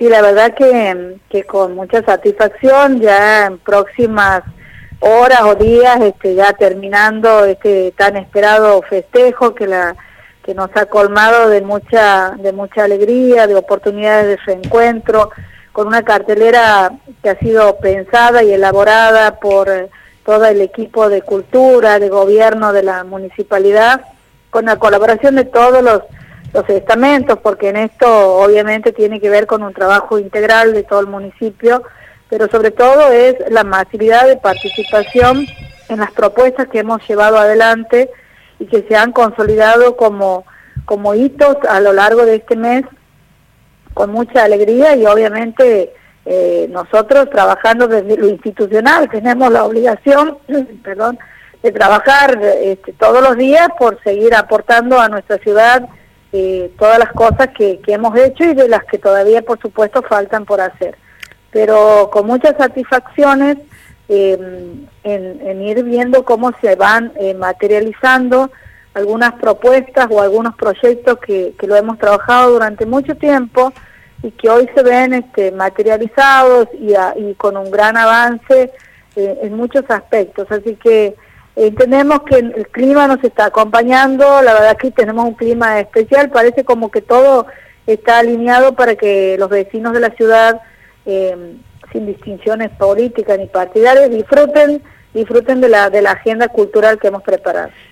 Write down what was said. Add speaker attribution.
Speaker 1: Sí, la verdad que, que con mucha satisfacción, ya en próximas horas o días, este, ya terminando este tan esperado festejo que la que nos ha colmado de mucha de mucha alegría, de oportunidades de reencuentro, con una cartelera que ha sido pensada y elaborada por todo el equipo de cultura, de gobierno de la municipalidad, con la colaboración de todos los los estamentos, porque en esto obviamente tiene que ver con un trabajo integral de todo el municipio, pero sobre todo es la masividad de participación en las propuestas que hemos llevado adelante y que se han consolidado como, como hitos a lo largo de este mes con mucha alegría y obviamente eh, nosotros trabajando desde lo institucional. Tenemos la obligación, perdón, de trabajar este, todos los días por seguir aportando a nuestra ciudad eh, todas las cosas que, que, hemos hecho y de las que todavía, por supuesto, faltan por hacer. Pero con muchas satisfacciones em, en, ir viendo cómo se van eh, materializando algunas propuestas o algunos proyectos que, que, lo hemos trabajado durante mucho tiempo y que hoy se ven este, materializados y, y con un gran avance eh, en muchos aspectos. Así que Entendemos que el clima nos está acompañando, la verdad que tenemos un clima especial, parece como que todo está alineado para que los vecinos de la ciudad, eh, sin distinciones políticas ni partidarias, disfruten disfruten de la, de la agenda cultural que hemos preparado.